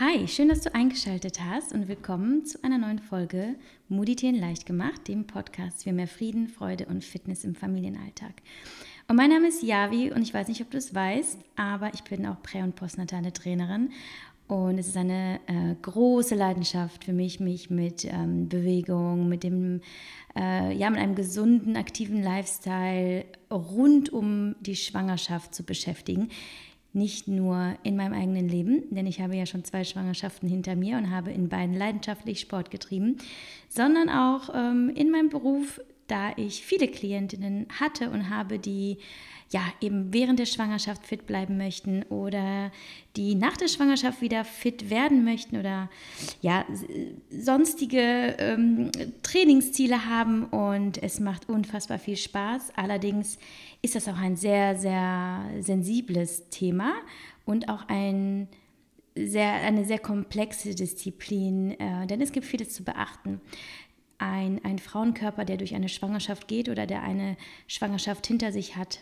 Hi, schön, dass du eingeschaltet hast und willkommen zu einer neuen Folge Muditieren leicht gemacht, dem Podcast für mehr Frieden, Freude und Fitness im Familienalltag. Und mein Name ist Yavi und ich weiß nicht, ob du es weißt, aber ich bin auch prä- und postnatale Trainerin und es ist eine äh, große Leidenschaft für mich, mich mit ähm, Bewegung, mit dem, äh, ja, mit einem gesunden, aktiven Lifestyle rund um die Schwangerschaft zu beschäftigen nicht nur in meinem eigenen Leben, denn ich habe ja schon zwei Schwangerschaften hinter mir und habe in beiden leidenschaftlich Sport getrieben, sondern auch ähm, in meinem Beruf, da ich viele Klientinnen hatte und habe, die ja eben während der Schwangerschaft fit bleiben möchten oder die nach der Schwangerschaft wieder fit werden möchten oder ja sonstige ähm, Trainingsziele haben und es macht unfassbar viel Spaß. Allerdings ist das auch ein sehr, sehr sensibles Thema und auch ein sehr, eine sehr komplexe Disziplin, äh, denn es gibt vieles zu beachten. Ein, ein Frauenkörper, der durch eine Schwangerschaft geht oder der eine Schwangerschaft hinter sich hat,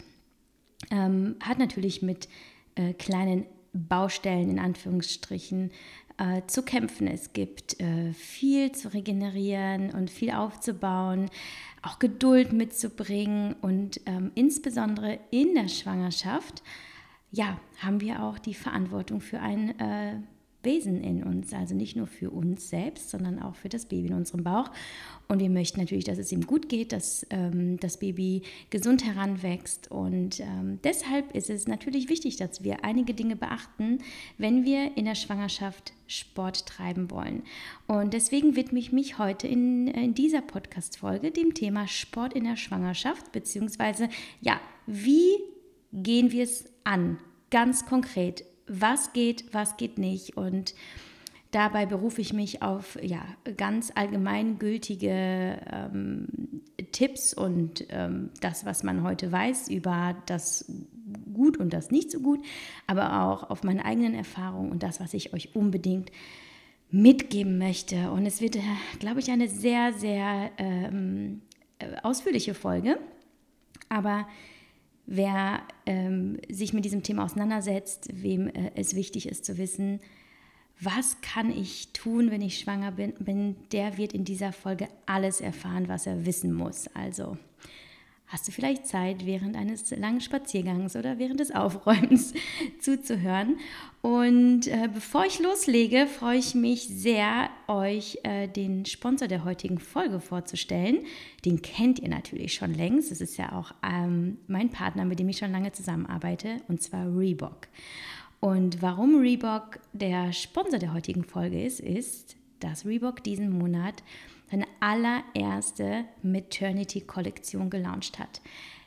ähm, hat natürlich mit äh, kleinen Baustellen in Anführungsstrichen äh, zu kämpfen. Es gibt äh, viel zu regenerieren und viel aufzubauen, auch Geduld mitzubringen und ähm, insbesondere in der Schwangerschaft, ja, haben wir auch die Verantwortung für ein äh, Wesen in uns, also nicht nur für uns selbst, sondern auch für das Baby in unserem Bauch. Und wir möchten natürlich, dass es ihm gut geht, dass ähm, das Baby gesund heranwächst. Und ähm, deshalb ist es natürlich wichtig, dass wir einige Dinge beachten, wenn wir in der Schwangerschaft Sport treiben wollen. Und deswegen widme ich mich heute in, in dieser Podcast-Folge dem Thema Sport in der Schwangerschaft, beziehungsweise, ja, wie gehen wir es an? Ganz konkret, was geht, was geht nicht. Und dabei berufe ich mich auf ja, ganz allgemeingültige ähm, Tipps und ähm, das, was man heute weiß über das Gut und das nicht so gut, aber auch auf meine eigenen Erfahrungen und das, was ich euch unbedingt mitgeben möchte. Und es wird, glaube ich, eine sehr, sehr ähm, ausführliche Folge. Aber wer ähm, sich mit diesem Thema auseinandersetzt, wem äh, es wichtig ist zu wissen, was kann ich tun, wenn ich schwanger bin, bin, der wird in dieser Folge alles erfahren, was er wissen muss. Also hast du vielleicht Zeit, während eines langen Spaziergangs oder während des Aufräumens zuzuhören. Und äh, bevor ich loslege, freue ich mich sehr, euch äh, den Sponsor der heutigen Folge vorzustellen. Den kennt ihr natürlich schon längst. Es ist ja auch ähm, mein Partner, mit dem ich schon lange zusammenarbeite, und zwar Reebok. Und warum Reebok der Sponsor der heutigen Folge ist, ist, dass Reebok diesen Monat seine allererste Maternity-Kollektion gelauncht hat.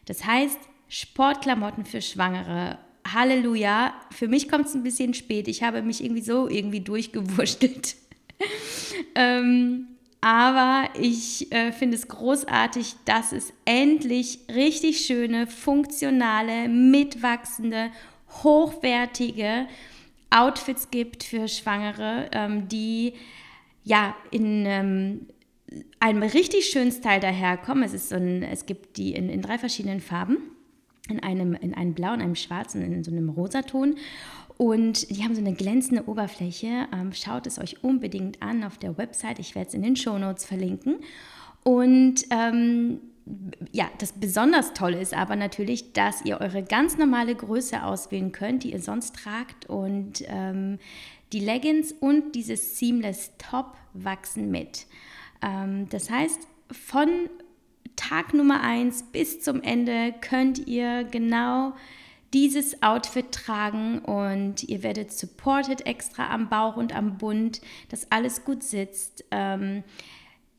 Das heißt, Sportklamotten für Schwangere. Halleluja. Für mich kommt es ein bisschen spät. Ich habe mich irgendwie so irgendwie durchgewurschtelt. ähm, aber ich äh, finde es großartig, dass es endlich richtig schöne, funktionale, mitwachsende, hochwertige Outfits gibt für Schwangere, ähm, die ja in ähm, einem richtig schönen Style daherkommen. Es, ist so ein, es gibt die in, in drei verschiedenen Farben. In einem, in einem Blau, in einem Schwarz und in so einem Rosaton. Und die haben so eine glänzende Oberfläche. Ähm, schaut es euch unbedingt an auf der Website. Ich werde es in den Show Notes verlinken. Und ähm, ja, das besonders Tolle ist aber natürlich, dass ihr eure ganz normale Größe auswählen könnt, die ihr sonst tragt. Und ähm, die Leggings und dieses Seamless Top wachsen mit. Ähm, das heißt, von Tag Nummer 1 bis zum Ende könnt ihr genau dieses Outfit tragen und ihr werdet supported extra am Bauch und am Bund, dass alles gut sitzt. Ähm,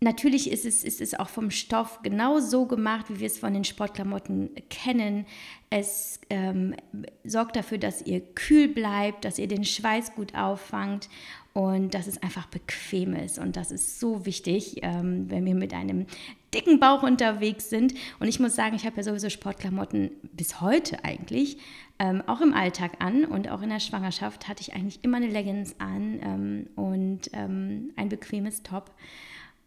Natürlich ist es, ist es auch vom Stoff genau so gemacht, wie wir es von den Sportklamotten kennen. Es ähm, sorgt dafür, dass ihr kühl bleibt, dass ihr den Schweiß gut auffangt und dass es einfach bequem ist. Und das ist so wichtig, ähm, wenn wir mit einem dicken Bauch unterwegs sind. Und ich muss sagen, ich habe ja sowieso Sportklamotten bis heute eigentlich, ähm, auch im Alltag an und auch in der Schwangerschaft hatte ich eigentlich immer eine Leggings an ähm, und ähm, ein bequemes Top.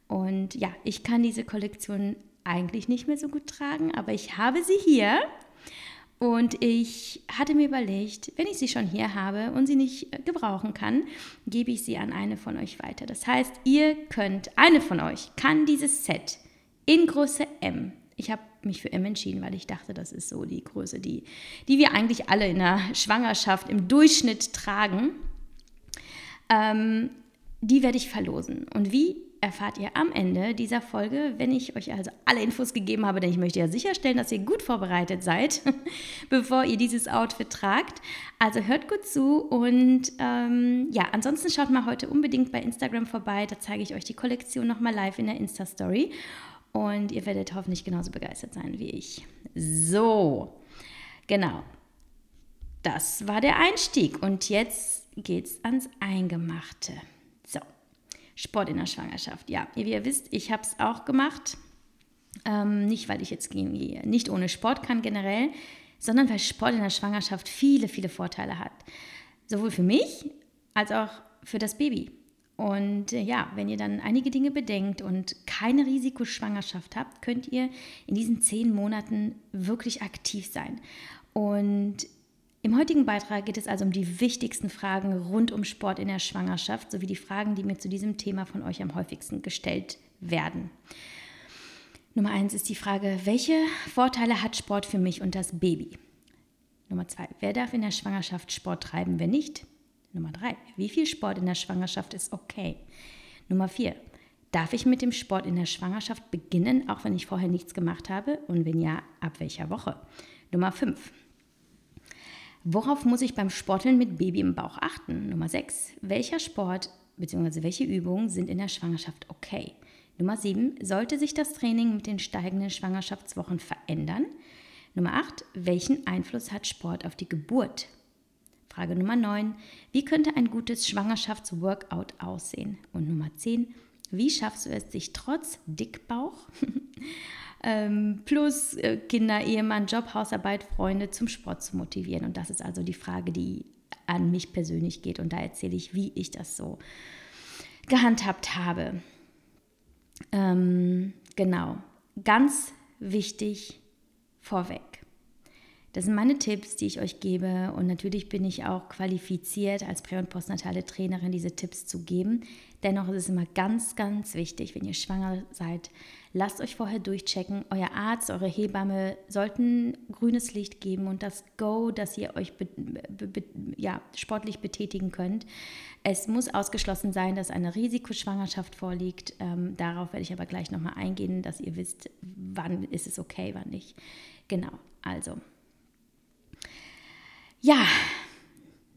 Und ja, ich kann diese Kollektion eigentlich nicht mehr so gut tragen, aber ich habe sie hier. Und ich hatte mir überlegt, wenn ich sie schon hier habe und sie nicht äh, gebrauchen kann, gebe ich sie an eine von euch weiter. Das heißt, ihr könnt, eine von euch kann dieses Set in Größe M. Ich habe mich für M entschieden, weil ich dachte, das ist so die Größe, die, die wir eigentlich alle in der Schwangerschaft im Durchschnitt tragen. Ähm, die werde ich verlosen. Und wie erfahrt ihr am Ende dieser Folge, wenn ich euch also alle Infos gegeben habe, denn ich möchte ja sicherstellen, dass ihr gut vorbereitet seid, bevor ihr dieses Outfit tragt. Also hört gut zu und ähm, ja, ansonsten schaut mal heute unbedingt bei Instagram vorbei, da zeige ich euch die Kollektion nochmal live in der Insta-Story und ihr werdet hoffentlich genauso begeistert sein wie ich. So, genau. Das war der Einstieg und jetzt geht's ans Eingemachte. Sport in der Schwangerschaft. Ja, wie ihr wisst, ich habe es auch gemacht. Ähm, nicht, weil ich jetzt nicht ohne Sport kann generell, sondern weil Sport in der Schwangerschaft viele, viele Vorteile hat. Sowohl für mich als auch für das Baby. Und äh, ja, wenn ihr dann einige Dinge bedenkt und keine Risikoschwangerschaft habt, könnt ihr in diesen zehn Monaten wirklich aktiv sein. Und im heutigen Beitrag geht es also um die wichtigsten Fragen rund um Sport in der Schwangerschaft sowie die Fragen, die mir zu diesem Thema von euch am häufigsten gestellt werden. Nummer eins ist die Frage, welche Vorteile hat Sport für mich und das Baby? Nummer zwei, wer darf in der Schwangerschaft Sport treiben, wenn nicht? Nummer drei, wie viel Sport in der Schwangerschaft ist okay? Nummer vier, darf ich mit dem Sport in der Schwangerschaft beginnen, auch wenn ich vorher nichts gemacht habe? Und wenn ja, ab welcher Woche? Nummer fünf, Worauf muss ich beim Sporteln mit Baby im Bauch achten? Nummer 6. Welcher Sport bzw. welche Übungen sind in der Schwangerschaft okay? Nummer 7. Sollte sich das Training mit den steigenden Schwangerschaftswochen verändern? Nummer 8. Welchen Einfluss hat Sport auf die Geburt? Frage Nummer 9. Wie könnte ein gutes Schwangerschaftsworkout aussehen? Und Nummer 10. Wie schaffst du es, sich trotz Dickbauch ähm, plus äh, Kinder, Ehemann, Job, Hausarbeit, Freunde zum Sport zu motivieren. Und das ist also die Frage, die an mich persönlich geht. Und da erzähle ich, wie ich das so gehandhabt habe. Ähm, genau, ganz wichtig vorweg. Das sind meine Tipps, die ich euch gebe. Und natürlich bin ich auch qualifiziert, als prä- und postnatale Trainerin diese Tipps zu geben. Dennoch ist es immer ganz, ganz wichtig, wenn ihr schwanger seid, lasst euch vorher durchchecken. Euer Arzt, eure Hebamme sollten grünes Licht geben und das Go, dass ihr euch be, be, ja, sportlich betätigen könnt. Es muss ausgeschlossen sein, dass eine Risikoschwangerschaft vorliegt. Ähm, darauf werde ich aber gleich nochmal eingehen, dass ihr wisst, wann ist es okay, wann nicht. Genau, also ja,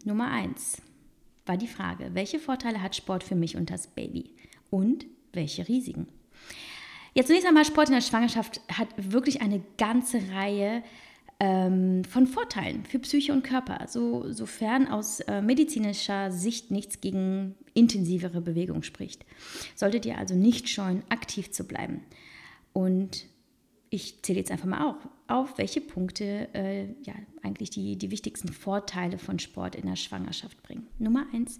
Nummer eins war die Frage, welche Vorteile hat Sport für mich und das Baby und welche Risiken? Jetzt zunächst einmal, Sport in der Schwangerschaft hat wirklich eine ganze Reihe ähm, von Vorteilen für Psyche und Körper, so, sofern aus äh, medizinischer Sicht nichts gegen intensivere Bewegung spricht. Solltet ihr also nicht scheuen, aktiv zu bleiben. Und ich zähle jetzt einfach mal auf, auf welche Punkte äh, ja, eigentlich die, die wichtigsten Vorteile von Sport in der Schwangerschaft bringen. Nummer eins,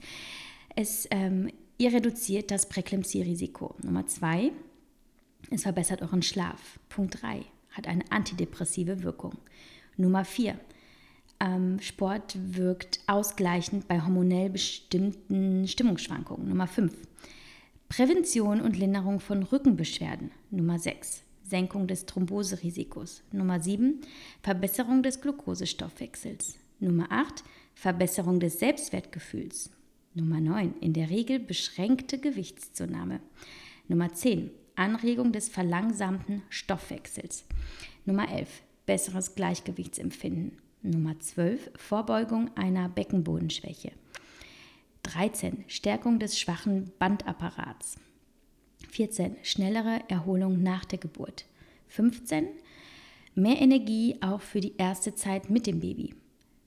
es, ähm, ihr reduziert das Präklempsie-Risiko. Nummer zwei, es verbessert euren Schlaf. Punkt drei, hat eine antidepressive Wirkung. Nummer vier, ähm, Sport wirkt ausgleichend bei hormonell bestimmten Stimmungsschwankungen. Nummer fünf, Prävention und Linderung von Rückenbeschwerden. Nummer sechs, Senkung des Thromboserisikos. Nummer 7, Verbesserung des Glukosestoffwechsels. Nummer 8, Verbesserung des Selbstwertgefühls. Nummer 9, in der Regel beschränkte Gewichtszunahme. Nummer 10, Anregung des verlangsamten Stoffwechsels. Nummer 11, besseres Gleichgewichtsempfinden. Nummer 12, Vorbeugung einer Beckenbodenschwäche. 13, Stärkung des schwachen Bandapparats. 14. Schnellere Erholung nach der Geburt. 15. Mehr Energie auch für die erste Zeit mit dem Baby.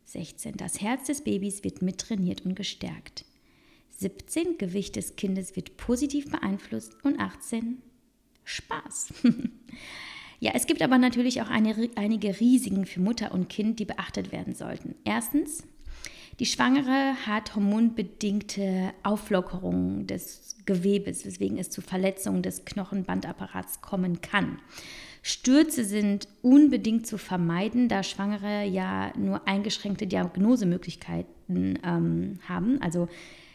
16. Das Herz des Babys wird mittrainiert und gestärkt. 17. Gewicht des Kindes wird positiv beeinflusst. Und 18. Spaß. ja, es gibt aber natürlich auch eine, einige Risiken für Mutter und Kind, die beachtet werden sollten. Erstens, die Schwangere hat hormonbedingte Auflockerungen des Gewebes, weswegen es zu Verletzungen des Knochenbandapparats kommen kann. Stürze sind unbedingt zu vermeiden, da Schwangere ja nur eingeschränkte Diagnosemöglichkeiten ähm, haben. Also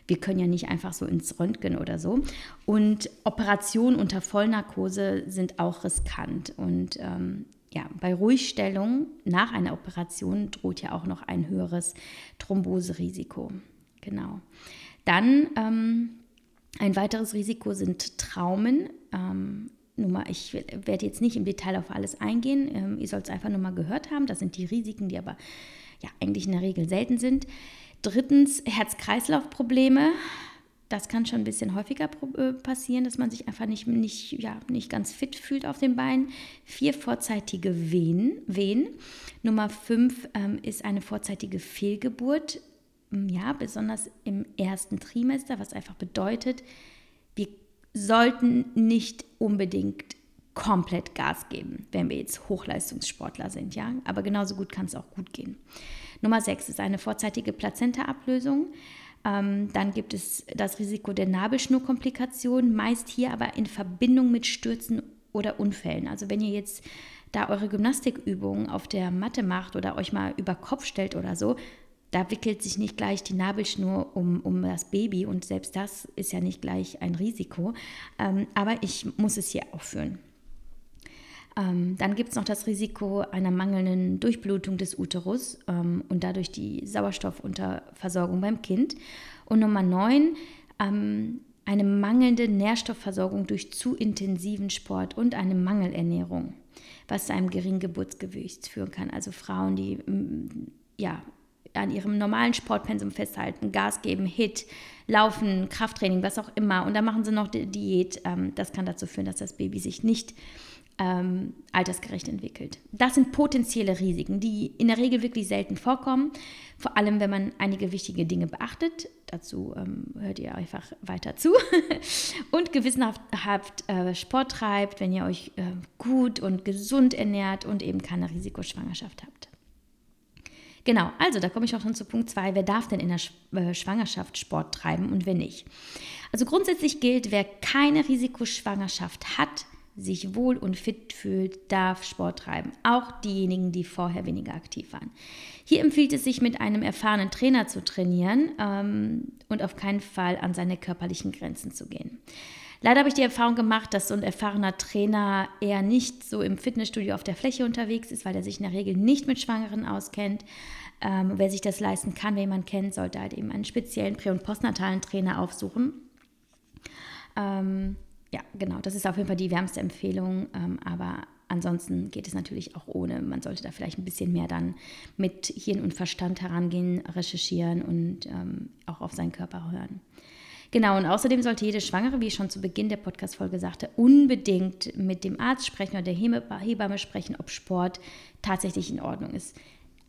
wir können ja nicht einfach so ins Röntgen oder so. Und Operationen unter Vollnarkose sind auch riskant. Und ähm, ja, bei Ruhigstellung nach einer Operation droht ja auch noch ein höheres Thromboserisiko. Genau. Dann ähm, ein weiteres Risiko sind Traumen. Ähm, nur mal, ich werde jetzt nicht im Detail auf alles eingehen. Ähm, ihr sollt es einfach nur mal gehört haben. Das sind die Risiken, die aber ja eigentlich in der Regel selten sind. Drittens Herz-Kreislauf-Probleme. Das kann schon ein bisschen häufiger äh, passieren, dass man sich einfach nicht, nicht, ja, nicht ganz fit fühlt auf den Beinen. Vier vorzeitige Wehen. Wehen. Nummer fünf ähm, ist eine vorzeitige Fehlgeburt. Ja, besonders im ersten Trimester, was einfach bedeutet, wir sollten nicht unbedingt komplett Gas geben, wenn wir jetzt Hochleistungssportler sind, ja. Aber genauso gut kann es auch gut gehen. Nummer 6 ist eine vorzeitige Plazentaablösung. Ähm, dann gibt es das Risiko der Nabelschnurkomplikation, meist hier aber in Verbindung mit Stürzen oder Unfällen. Also wenn ihr jetzt da eure Gymnastikübungen auf der Matte macht oder euch mal über Kopf stellt oder so, da wickelt sich nicht gleich die Nabelschnur um, um das Baby und selbst das ist ja nicht gleich ein Risiko. Ähm, aber ich muss es hier aufführen. Ähm, dann gibt es noch das Risiko einer mangelnden Durchblutung des Uterus ähm, und dadurch die Sauerstoffunterversorgung beim Kind. Und Nummer 9, ähm, eine mangelnde Nährstoffversorgung durch zu intensiven Sport und eine Mangelernährung, was zu einem geringen Geburtsgewicht führen kann. Also Frauen, die mm, ja, an ihrem normalen Sportpensum festhalten, Gas geben, Hit, Laufen, Krafttraining, was auch immer. Und dann machen sie noch Diät. Ähm, das kann dazu führen, dass das Baby sich nicht ähm, altersgerecht entwickelt. Das sind potenzielle Risiken, die in der Regel wirklich selten vorkommen, vor allem wenn man einige wichtige Dinge beachtet. Dazu ähm, hört ihr einfach weiter zu und gewissenhaft äh, Sport treibt, wenn ihr euch äh, gut und gesund ernährt und eben keine Risikoschwangerschaft habt. Genau, also da komme ich auch schon zu Punkt 2. Wer darf denn in der äh, Schwangerschaft Sport treiben und wer nicht? Also grundsätzlich gilt, wer keine Risikoschwangerschaft hat, sich wohl und fit fühlt, darf Sport treiben. Auch diejenigen, die vorher weniger aktiv waren. Hier empfiehlt es sich, mit einem erfahrenen Trainer zu trainieren ähm, und auf keinen Fall an seine körperlichen Grenzen zu gehen. Leider habe ich die Erfahrung gemacht, dass so ein erfahrener Trainer eher nicht so im Fitnessstudio auf der Fläche unterwegs ist, weil er sich in der Regel nicht mit Schwangeren auskennt. Ähm, wer sich das leisten kann, wer jemanden kennt, sollte halt eben einen speziellen prä- und postnatalen Trainer aufsuchen. Ähm, ja, genau, das ist auf jeden Fall die wärmste Empfehlung, ähm, aber ansonsten geht es natürlich auch ohne. Man sollte da vielleicht ein bisschen mehr dann mit Hirn und Verstand herangehen, recherchieren und ähm, auch auf seinen Körper hören. Genau, und außerdem sollte jede Schwangere, wie ich schon zu Beginn der Podcast-Folge sagte, unbedingt mit dem Arzt sprechen oder der Hebamme sprechen, ob Sport tatsächlich in Ordnung ist.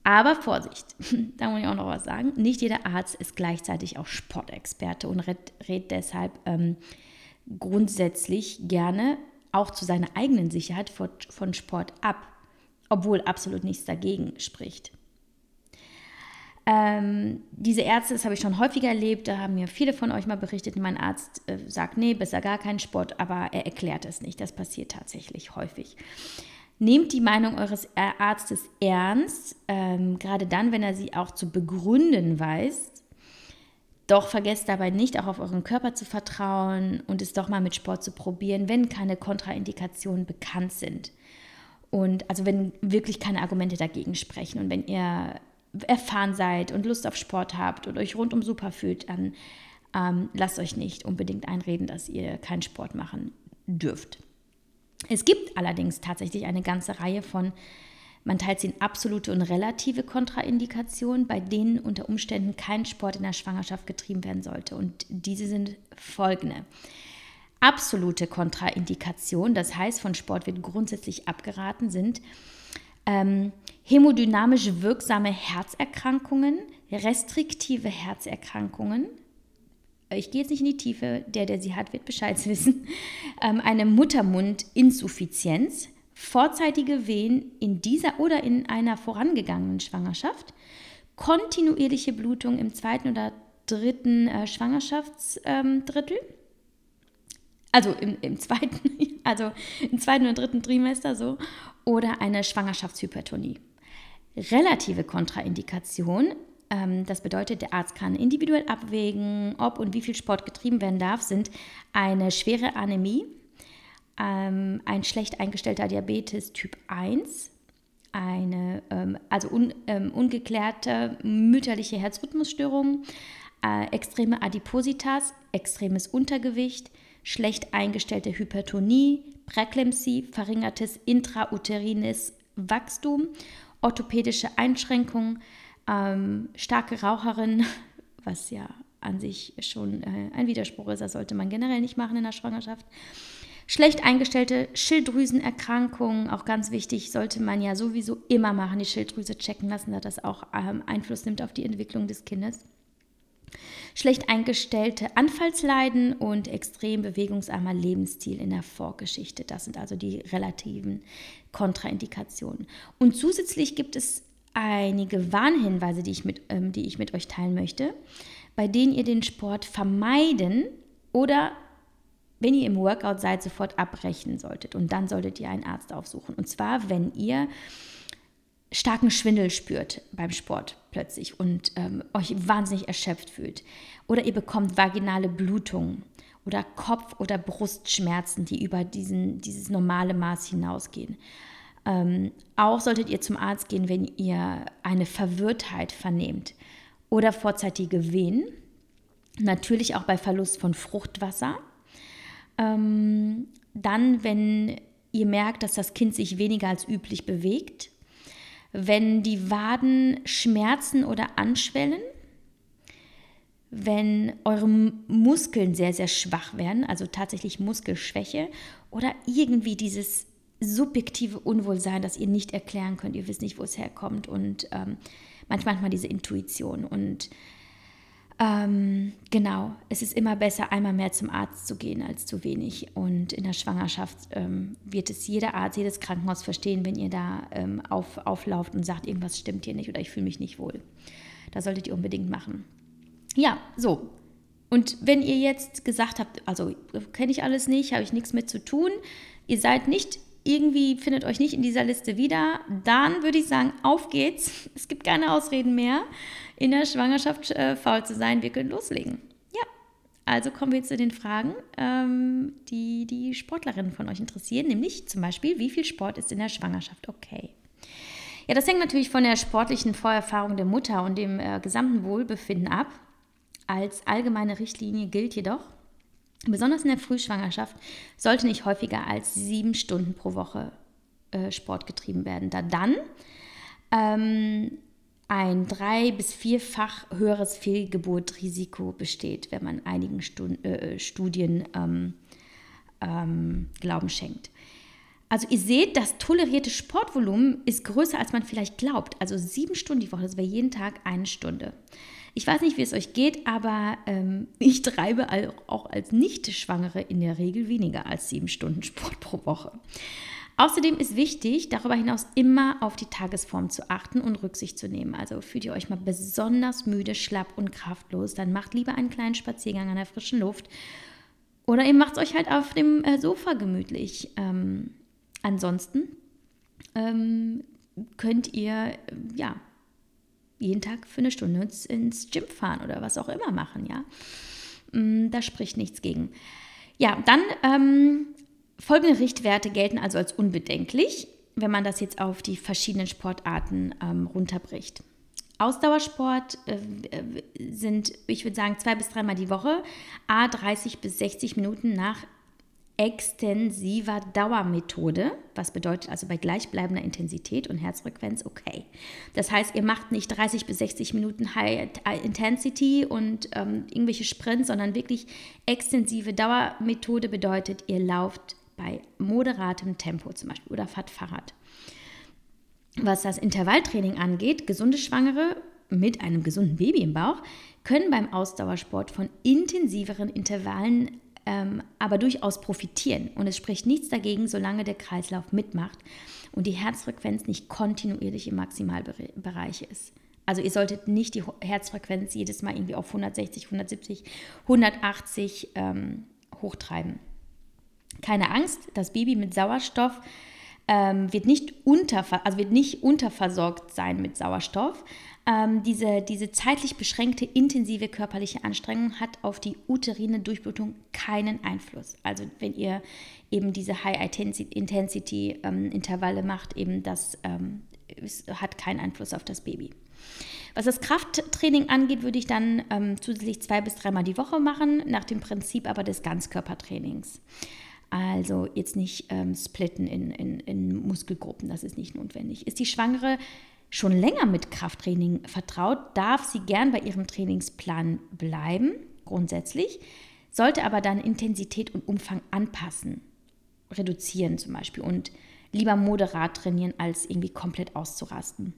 Aber Vorsicht, da muss ich auch noch was sagen. Nicht jeder Arzt ist gleichzeitig auch Sportexperte und rät, rät deshalb ähm, grundsätzlich gerne auch zu seiner eigenen Sicherheit von Sport ab, obwohl absolut nichts dagegen spricht. Ähm, diese Ärzte, das habe ich schon häufiger erlebt, da haben mir viele von euch mal berichtet, mein Arzt äh, sagt, nee, besser gar keinen Sport, aber er erklärt es nicht. Das passiert tatsächlich häufig. Nehmt die Meinung eures Arztes ernst, ähm, gerade dann, wenn er sie auch zu begründen weiß doch vergesst dabei nicht, auch auf euren Körper zu vertrauen und es doch mal mit Sport zu probieren, wenn keine Kontraindikationen bekannt sind. Und also wenn wirklich keine Argumente dagegen sprechen und wenn ihr erfahren seid und Lust auf Sport habt und euch rundum super fühlt, dann ähm, lasst euch nicht unbedingt einreden, dass ihr keinen Sport machen dürft. Es gibt allerdings tatsächlich eine ganze Reihe von man teilt sie in absolute und relative Kontraindikationen, bei denen unter Umständen kein Sport in der Schwangerschaft getrieben werden sollte. Und diese sind folgende. Absolute Kontraindikationen, das heißt, von Sport wird grundsätzlich abgeraten, sind ähm, hämodynamisch wirksame Herzerkrankungen, restriktive Herzerkrankungen, ich gehe jetzt nicht in die Tiefe, der, der sie hat, wird Bescheid wissen, ähm, eine Muttermundinsuffizienz, vorzeitige Wehen in dieser oder in einer vorangegangenen Schwangerschaft, kontinuierliche Blutung im zweiten oder dritten äh, Schwangerschaftsdrittel, ähm, also im, im, zweiten, also im zweiten oder dritten Trimester so, oder eine Schwangerschaftshypertonie. Relative Kontraindikation, ähm, das bedeutet, der Arzt kann individuell abwägen, ob und wie viel Sport getrieben werden darf, sind eine schwere Anämie, ähm, ein schlecht eingestellter Diabetes Typ 1, eine ähm, also un, ähm, ungeklärte mütterliche Herzrhythmusstörung, äh, extreme Adipositas, extremes Untergewicht, schlecht eingestellte Hypertonie, Präklemsie, verringertes intrauterines Wachstum, orthopädische Einschränkungen, ähm, starke Raucherin, was ja an sich schon äh, ein Widerspruch ist, das sollte man generell nicht machen in der Schwangerschaft. Schlecht eingestellte Schilddrüsenerkrankungen, auch ganz wichtig, sollte man ja sowieso immer machen, die Schilddrüse checken lassen, da das auch ähm, Einfluss nimmt auf die Entwicklung des Kindes. Schlecht eingestellte Anfallsleiden und extrem bewegungsarmer Lebensstil in der Vorgeschichte. Das sind also die relativen Kontraindikationen. Und zusätzlich gibt es einige Warnhinweise, die ich mit, ähm, die ich mit euch teilen möchte, bei denen ihr den Sport vermeiden oder wenn ihr im Workout seid, sofort abbrechen solltet. Und dann solltet ihr einen Arzt aufsuchen. Und zwar, wenn ihr starken Schwindel spürt beim Sport plötzlich und ähm, euch wahnsinnig erschöpft fühlt. Oder ihr bekommt vaginale Blutung oder Kopf- oder Brustschmerzen, die über diesen, dieses normale Maß hinausgehen. Ähm, auch solltet ihr zum Arzt gehen, wenn ihr eine Verwirrtheit vernehmt oder vorzeitige Wehen. Natürlich auch bei Verlust von Fruchtwasser ähm, dann, wenn ihr merkt, dass das Kind sich weniger als üblich bewegt, wenn die Waden schmerzen oder anschwellen, wenn eure Muskeln sehr, sehr schwach werden, also tatsächlich Muskelschwäche oder irgendwie dieses subjektive Unwohlsein, das ihr nicht erklären könnt, ihr wisst nicht, wo es herkommt und ähm, manchmal mal diese Intuition und ähm, genau, es ist immer besser, einmal mehr zum Arzt zu gehen als zu wenig. Und in der Schwangerschaft ähm, wird es jeder Arzt, jedes Krankenhaus verstehen, wenn ihr da ähm, auf, auflauft und sagt, irgendwas stimmt hier nicht oder ich fühle mich nicht wohl. Das solltet ihr unbedingt machen. Ja, so. Und wenn ihr jetzt gesagt habt, also kenne ich alles nicht, habe ich nichts mit zu tun, ihr seid nicht irgendwie, findet euch nicht in dieser Liste wieder, dann würde ich sagen, auf geht's. Es gibt keine Ausreden mehr in der Schwangerschaft äh, faul zu sein, wir können loslegen. Ja, also kommen wir zu den Fragen, ähm, die die Sportlerinnen von euch interessieren, nämlich zum Beispiel, wie viel Sport ist in der Schwangerschaft okay? Ja, das hängt natürlich von der sportlichen Vorerfahrung der Mutter und dem äh, gesamten Wohlbefinden ab. Als allgemeine Richtlinie gilt jedoch, besonders in der Frühschwangerschaft sollte nicht häufiger als sieben Stunden pro Woche äh, Sport getrieben werden, da dann ähm, ein drei- bis vierfach höheres Fehlgeburtrisiko besteht, wenn man einigen Stund, äh, Studien ähm, ähm, Glauben schenkt. Also ihr seht, das tolerierte Sportvolumen ist größer, als man vielleicht glaubt. Also sieben Stunden die Woche, das wäre jeden Tag eine Stunde. Ich weiß nicht, wie es euch geht, aber ähm, ich treibe auch als Nicht-Schwangere in der Regel weniger als sieben Stunden Sport pro Woche. Außerdem ist wichtig, darüber hinaus immer auf die Tagesform zu achten und Rücksicht zu nehmen. Also fühlt ihr euch mal besonders müde, schlapp und kraftlos, dann macht lieber einen kleinen Spaziergang an der frischen Luft oder ihr macht es euch halt auf dem äh, Sofa gemütlich. Ähm, ansonsten ähm, könnt ihr ja jeden Tag für eine Stunde ins, ins Gym fahren oder was auch immer machen, ja. Mm, da spricht nichts gegen. Ja, dann ähm, Folgende Richtwerte gelten also als unbedenklich, wenn man das jetzt auf die verschiedenen Sportarten ähm, runterbricht. Ausdauersport äh, sind, ich würde sagen, zwei bis dreimal die Woche, a 30 bis 60 Minuten nach extensiver Dauermethode, was bedeutet also bei gleichbleibender Intensität und Herzfrequenz okay. Das heißt, ihr macht nicht 30 bis 60 Minuten High Intensity und ähm, irgendwelche Sprints, sondern wirklich extensive Dauermethode bedeutet, ihr lauft bei moderatem Tempo zum Beispiel oder fahrt Fahrrad. Was das Intervalltraining angeht, gesunde Schwangere mit einem gesunden Baby im Bauch können beim Ausdauersport von intensiveren Intervallen ähm, aber durchaus profitieren. Und es spricht nichts dagegen, solange der Kreislauf mitmacht und die Herzfrequenz nicht kontinuierlich im Maximalbereich ist. Also ihr solltet nicht die Herzfrequenz jedes Mal irgendwie auf 160, 170, 180 ähm, hochtreiben. keine Angst, das Baby mit Sauerstoff ähm, wird, nicht unter, also wird nicht unterversorgt sein mit Sauerstoff. Ähm, diese, diese zeitlich beschränkte intensive körperliche Anstrengung hat auf die uterine Durchblutung keinen Einfluss. Also wenn ihr eben diese High-Intensity-Intervalle ähm, macht, eben das ähm, hat keinen Einfluss auf das Baby. Was das Krafttraining angeht, würde ich dann ähm, zusätzlich zwei bis dreimal die Woche machen, nach dem Prinzip aber des Ganzkörpertrainings. Also jetzt nicht ähm, splitten in, in, in Muskelgruppen, das ist nicht notwendig. Ist die Schwangere schon länger mit Krafttraining vertraut, darf sie gern bei ihrem Trainingsplan bleiben, grundsätzlich, sollte aber dann Intensität und Umfang anpassen, reduzieren zum Beispiel und lieber moderat trainieren, als irgendwie komplett auszurasten.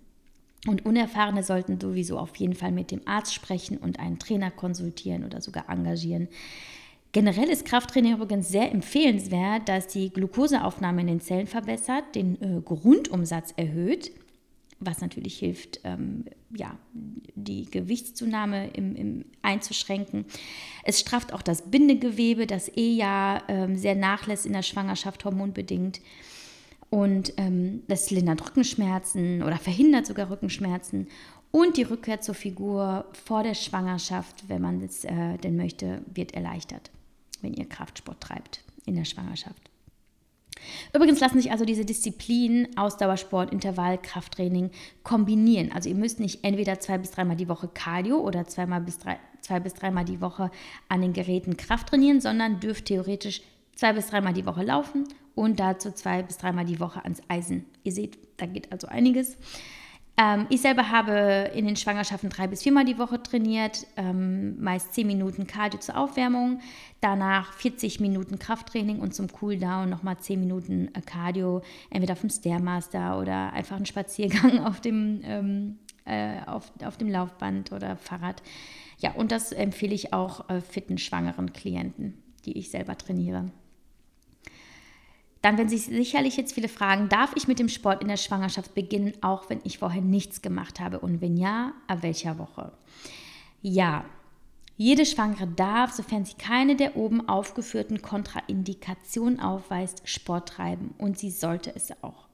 Und Unerfahrene sollten sowieso auf jeden Fall mit dem Arzt sprechen und einen Trainer konsultieren oder sogar engagieren. Generell ist Krafttraining übrigens sehr empfehlenswert, da es die Glukoseaufnahme in den Zellen verbessert, den äh, Grundumsatz erhöht, was natürlich hilft, ähm, ja, die Gewichtszunahme im, im einzuschränken. Es strafft auch das Bindegewebe, das eh ja ähm, sehr nachlässt in der Schwangerschaft hormonbedingt. Und ähm, das lindert Rückenschmerzen oder verhindert sogar Rückenschmerzen. Und die Rückkehr zur Figur vor der Schwangerschaft, wenn man es äh, denn möchte, wird erleichtert wenn ihr Kraftsport treibt in der Schwangerschaft. Übrigens lassen sich also diese Disziplinen Ausdauersport, Intervall, Krafttraining kombinieren. Also ihr müsst nicht entweder zwei bis dreimal die Woche Cardio oder zweimal bis drei, zwei bis dreimal die Woche an den Geräten Kraft trainieren, sondern dürft theoretisch zwei bis dreimal die Woche laufen und dazu zwei bis dreimal die Woche ans Eisen. Ihr seht, da geht also einiges. Ähm, ich selber habe in den Schwangerschaften drei bis viermal die Woche trainiert, ähm, meist zehn Minuten Cardio zur Aufwärmung, danach 40 Minuten Krafttraining und zum Cooldown nochmal zehn Minuten äh, Cardio, entweder auf dem Stairmaster oder einfach einen Spaziergang auf dem, ähm, äh, auf, auf dem Laufband oder Fahrrad. Ja, und das empfehle ich auch äh, fitten schwangeren Klienten, die ich selber trainiere. Dann werden sich sicherlich jetzt viele fragen, darf ich mit dem Sport in der Schwangerschaft beginnen, auch wenn ich vorher nichts gemacht habe? Und wenn ja, ab welcher Woche? Ja, jede Schwangere darf, sofern sie keine der oben aufgeführten Kontraindikationen aufweist, Sport treiben und sie sollte es auch.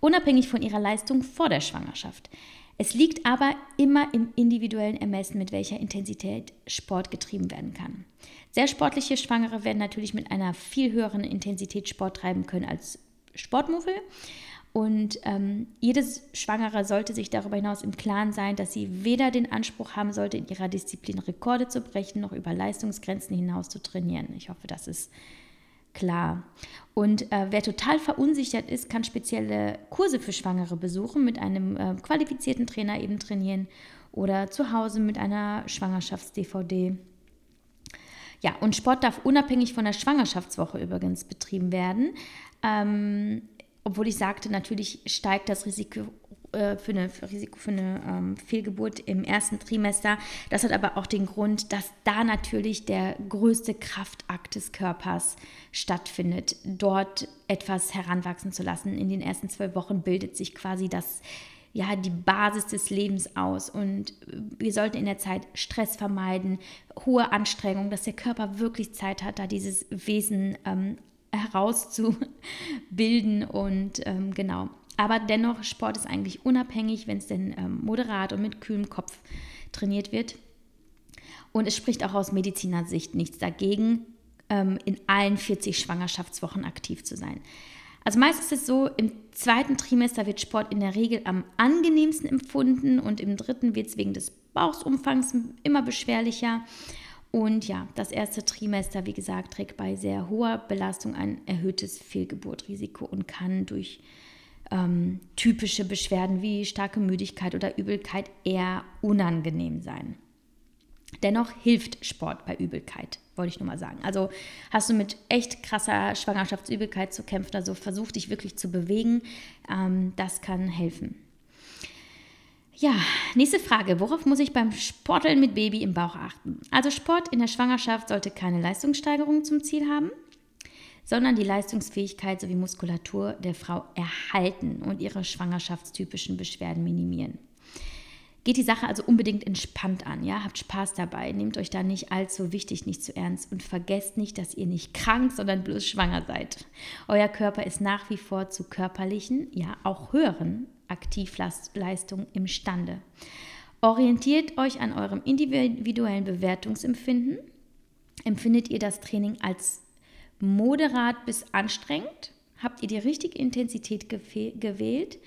Unabhängig von ihrer Leistung vor der Schwangerschaft. Es liegt aber immer im individuellen Ermessen, mit welcher Intensität Sport getrieben werden kann. Sehr sportliche Schwangere werden natürlich mit einer viel höheren Intensität Sport treiben können als Sportmuffel. Und ähm, jedes Schwangere sollte sich darüber hinaus im Klaren sein, dass sie weder den Anspruch haben sollte, in ihrer Disziplin Rekorde zu brechen, noch über Leistungsgrenzen hinaus zu trainieren. Ich hoffe, das ist klar. Und äh, wer total verunsichert ist, kann spezielle Kurse für Schwangere besuchen, mit einem äh, qualifizierten Trainer eben trainieren oder zu Hause mit einer Schwangerschafts-DVD ja, und Sport darf unabhängig von der Schwangerschaftswoche übrigens betrieben werden. Ähm, obwohl ich sagte, natürlich steigt das Risiko äh, für eine, für Risiko für eine ähm, Fehlgeburt im ersten Trimester. Das hat aber auch den Grund, dass da natürlich der größte Kraftakt des Körpers stattfindet, dort etwas heranwachsen zu lassen. In den ersten zwölf Wochen bildet sich quasi das ja, die Basis des Lebens aus. Und wir sollten in der Zeit Stress vermeiden, hohe Anstrengung, dass der Körper wirklich Zeit hat, da dieses Wesen ähm, herauszubilden. Und ähm, genau. Aber dennoch, Sport ist eigentlich unabhängig, wenn es denn ähm, moderat und mit kühlem Kopf trainiert wird. Und es spricht auch aus Medizinersicht nichts dagegen, ähm, in allen 40 Schwangerschaftswochen aktiv zu sein. Also meist ist es so, im zweiten Trimester wird Sport in der Regel am angenehmsten empfunden und im dritten wird es wegen des Bauchsumfangs immer beschwerlicher. Und ja, das erste Trimester, wie gesagt, trägt bei sehr hoher Belastung ein erhöhtes Fehlgeburtrisiko und kann durch ähm, typische Beschwerden wie starke Müdigkeit oder Übelkeit eher unangenehm sein. Dennoch hilft Sport bei Übelkeit, wollte ich nur mal sagen. Also hast du mit echt krasser Schwangerschaftsübelkeit zu kämpfen, also versuch dich wirklich zu bewegen. Ähm, das kann helfen. Ja, nächste Frage. Worauf muss ich beim Sporteln mit Baby im Bauch achten? Also Sport in der Schwangerschaft sollte keine Leistungssteigerung zum Ziel haben, sondern die Leistungsfähigkeit sowie Muskulatur der Frau erhalten und ihre schwangerschaftstypischen Beschwerden minimieren. Geht die Sache also unbedingt entspannt an, ja? Habt Spaß dabei, nehmt euch da nicht allzu wichtig, nicht zu ernst und vergesst nicht, dass ihr nicht krank, sondern bloß schwanger seid. Euer Körper ist nach wie vor zu körperlichen, ja auch höheren Aktivleistungen imstande. Orientiert euch an eurem individuellen Bewertungsempfinden. Empfindet ihr das Training als moderat bis anstrengend? Habt ihr die richtige Intensität gewählt?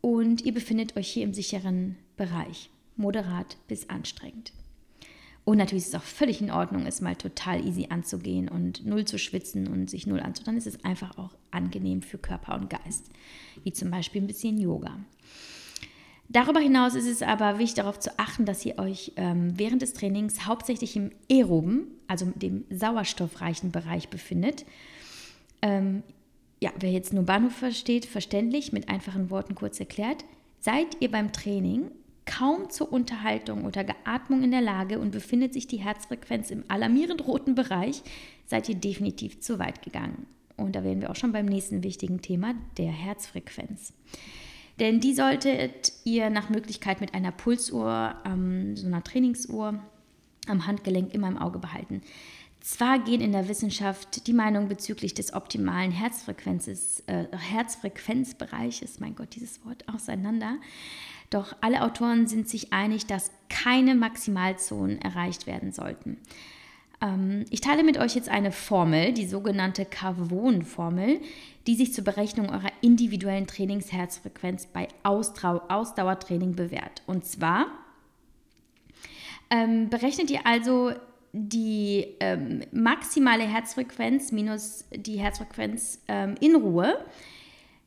Und ihr befindet euch hier im sicheren Bereich, moderat bis anstrengend. Und natürlich ist es auch völlig in Ordnung, es mal total easy anzugehen und null zu schwitzen und sich null anzutun. Dann ist es einfach auch angenehm für Körper und Geist, wie zum Beispiel ein bisschen Yoga. Darüber hinaus ist es aber wichtig darauf zu achten, dass ihr euch ähm, während des Trainings hauptsächlich im aeroben, also dem sauerstoffreichen Bereich befindet. Ähm, ja, wer jetzt nur Bahnhof versteht, verständlich, mit einfachen Worten kurz erklärt, seid ihr beim Training kaum zur Unterhaltung oder Geatmung in der Lage und befindet sich die Herzfrequenz im alarmierend roten Bereich, seid ihr definitiv zu weit gegangen. Und da wären wir auch schon beim nächsten wichtigen Thema, der Herzfrequenz. Denn die solltet ihr nach Möglichkeit mit einer Pulsuhr, ähm, so einer Trainingsuhr am Handgelenk immer im Auge behalten. Zwar gehen in der Wissenschaft die Meinungen bezüglich des optimalen Herzfrequenzes, äh, Herzfrequenzbereiches, mein Gott, dieses Wort, auseinander. Doch alle Autoren sind sich einig, dass keine Maximalzonen erreicht werden sollten. Ähm, ich teile mit euch jetzt eine Formel, die sogenannte Cavon-Formel, die sich zur Berechnung eurer individuellen Trainingsherzfrequenz bei Ausdau Ausdauertraining bewährt. Und zwar ähm, berechnet ihr also die ähm, maximale Herzfrequenz minus die Herzfrequenz ähm, in Ruhe,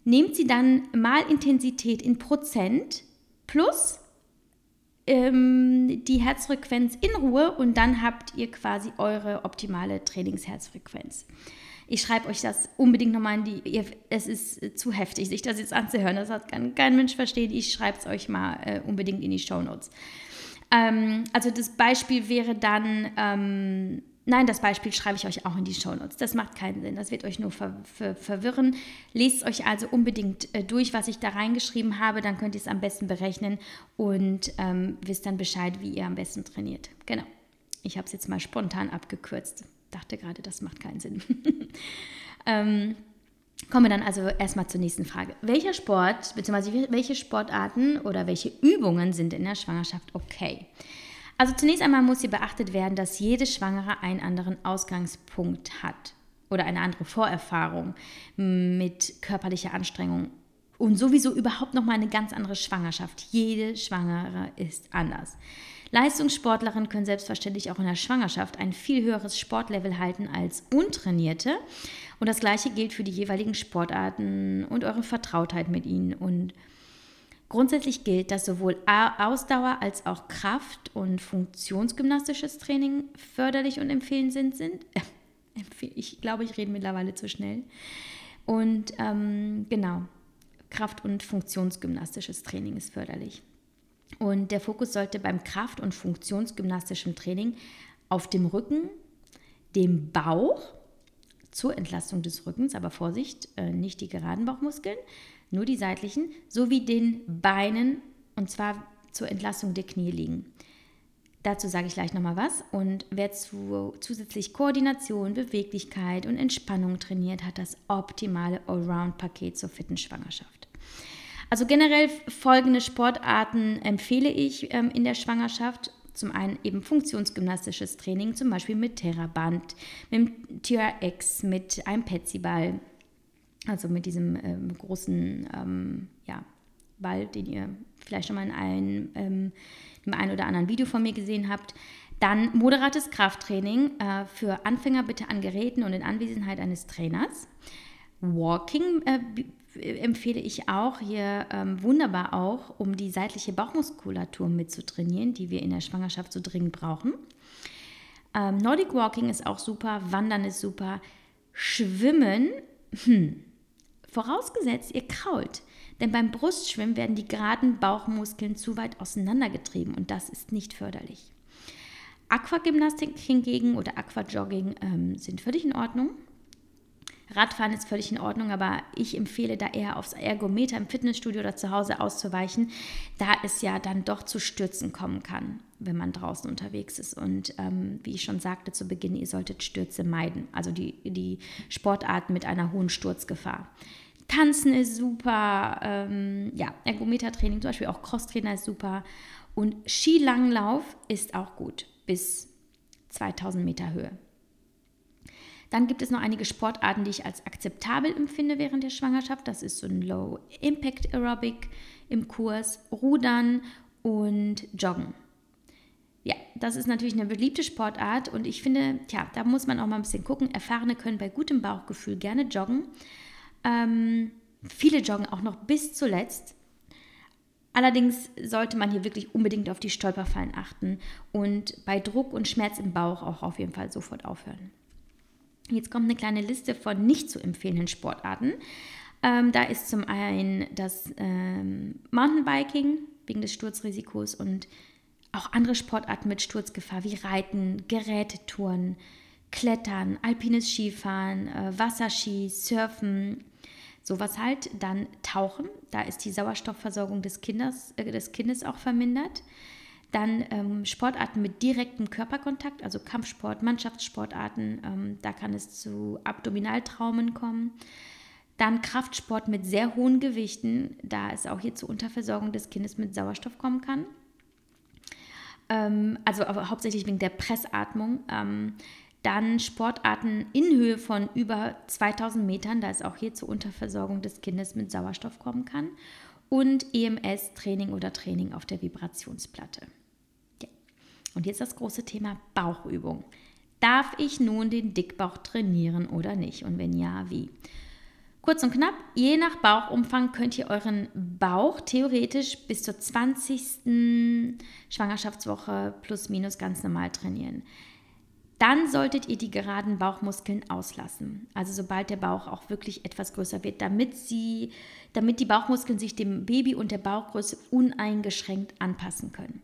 nehmt sie dann mal Intensität in Prozent plus ähm, die Herzfrequenz in Ruhe und dann habt ihr quasi eure optimale Trainingsherzfrequenz. Ich schreibe euch das unbedingt nochmal in die. Ihr, es ist zu heftig, sich das jetzt anzuhören. Das hat kein, kein Mensch verstehen. Ich schreibe es euch mal äh, unbedingt in die Show Notes. Ähm, also das Beispiel wäre dann ähm, Nein, das Beispiel schreibe ich euch auch in die Shownotes. Das macht keinen Sinn. Das wird euch nur ver ver verwirren. Lest euch also unbedingt äh, durch, was ich da reingeschrieben habe. Dann könnt ihr es am besten berechnen und ähm, wisst dann Bescheid, wie ihr am besten trainiert. Genau. Ich habe es jetzt mal spontan abgekürzt. Dachte gerade, das macht keinen Sinn. ähm, kommen wir dann also erstmal zur nächsten Frage. Welcher Sport bzw. welche Sportarten oder welche Übungen sind in der Schwangerschaft okay? Also zunächst einmal muss hier beachtet werden, dass jede Schwangere einen anderen Ausgangspunkt hat oder eine andere Vorerfahrung mit körperlicher Anstrengung und sowieso überhaupt noch mal eine ganz andere Schwangerschaft. Jede Schwangere ist anders. Leistungssportlerinnen können selbstverständlich auch in der Schwangerschaft ein viel höheres Sportlevel halten als Untrainierte. Und das Gleiche gilt für die jeweiligen Sportarten und eure Vertrautheit mit ihnen. Und Grundsätzlich gilt, dass sowohl Ausdauer als auch Kraft- und funktionsgymnastisches Training förderlich und empfehlenswert sind. ich glaube, ich rede mittlerweile zu schnell. Und ähm, genau, Kraft- und funktionsgymnastisches Training ist förderlich. Und der Fokus sollte beim Kraft- und funktionsgymnastischen Training auf dem Rücken, dem Bauch zur Entlastung des Rückens, aber Vorsicht, äh, nicht die geraden Bauchmuskeln, nur die seitlichen, sowie den Beinen und zwar zur Entlastung der Knie liegen. Dazu sage ich gleich nochmal was. Und wer zu, zusätzlich Koordination, Beweglichkeit und Entspannung trainiert, hat das optimale Allround-Paket zur fitten Schwangerschaft. Also generell folgende Sportarten empfehle ich ähm, in der Schwangerschaft. Zum einen eben funktionsgymnastisches Training, zum Beispiel mit Terraband, mit dem TRX, mit einem Petsyball, also mit diesem ähm, großen ähm, ja, Ball, den ihr vielleicht schon mal in einem, ähm, im einen oder anderen Video von mir gesehen habt. Dann moderates Krafttraining äh, für Anfänger bitte an Geräten und in Anwesenheit eines Trainers. Walking äh, empfehle ich auch hier ähm, wunderbar auch, um die seitliche Bauchmuskulatur mitzutrainieren, die wir in der Schwangerschaft so dringend brauchen. Ähm, Nordic Walking ist auch super, Wandern ist super, Schwimmen, hm, Vorausgesetzt, ihr krault. Denn beim Brustschwimmen werden die geraden Bauchmuskeln zu weit auseinandergetrieben und das ist nicht förderlich. Aquagymnastik hingegen oder Aquajogging ähm, sind völlig in Ordnung. Radfahren ist völlig in Ordnung, aber ich empfehle da eher aufs Ergometer im Fitnessstudio oder zu Hause auszuweichen, da es ja dann doch zu Stürzen kommen kann, wenn man draußen unterwegs ist. Und ähm, wie ich schon sagte zu Beginn, ihr solltet Stürze meiden, also die, die Sportarten mit einer hohen Sturzgefahr. Tanzen ist super, ähm, ja, Ergometertraining, zum Beispiel auch Crosstrainer ist super und Skilanglauf ist auch gut bis 2000 Meter Höhe. Dann gibt es noch einige Sportarten, die ich als akzeptabel empfinde während der Schwangerschaft. Das ist so ein Low Impact Aerobic im Kurs, Rudern und Joggen. Ja, das ist natürlich eine beliebte Sportart und ich finde, tja, da muss man auch mal ein bisschen gucken. Erfahrene können bei gutem Bauchgefühl gerne joggen. Ähm, viele joggen auch noch bis zuletzt. Allerdings sollte man hier wirklich unbedingt auf die Stolperfallen achten und bei Druck und Schmerz im Bauch auch auf jeden Fall sofort aufhören. Jetzt kommt eine kleine Liste von nicht zu empfehlenden Sportarten. Ähm, da ist zum einen das ähm, Mountainbiking wegen des Sturzrisikos und auch andere Sportarten mit Sturzgefahr wie Reiten, Gerätetouren, Klettern, alpines Skifahren, äh, Wasserski, Surfen, sowas halt. Dann Tauchen, da ist die Sauerstoffversorgung des Kindes, äh, des Kindes auch vermindert. Dann ähm, Sportarten mit direktem Körperkontakt, also Kampfsport, Mannschaftssportarten, ähm, da kann es zu Abdominaltraumen kommen. Dann Kraftsport mit sehr hohen Gewichten, da es auch hier zur Unterversorgung des Kindes mit Sauerstoff kommen kann. Ähm, also hauptsächlich wegen der Pressatmung. Ähm, dann Sportarten in Höhe von über 2000 Metern, da es auch hier zur Unterversorgung des Kindes mit Sauerstoff kommen kann. Und EMS-Training oder Training auf der Vibrationsplatte. Und jetzt das große Thema Bauchübung. Darf ich nun den Dickbauch trainieren oder nicht? Und wenn ja, wie? Kurz und knapp, je nach Bauchumfang könnt ihr euren Bauch theoretisch bis zur 20. Schwangerschaftswoche plus minus ganz normal trainieren. Dann solltet ihr die geraden Bauchmuskeln auslassen. Also sobald der Bauch auch wirklich etwas größer wird, damit, sie, damit die Bauchmuskeln sich dem Baby und der Bauchgröße uneingeschränkt anpassen können.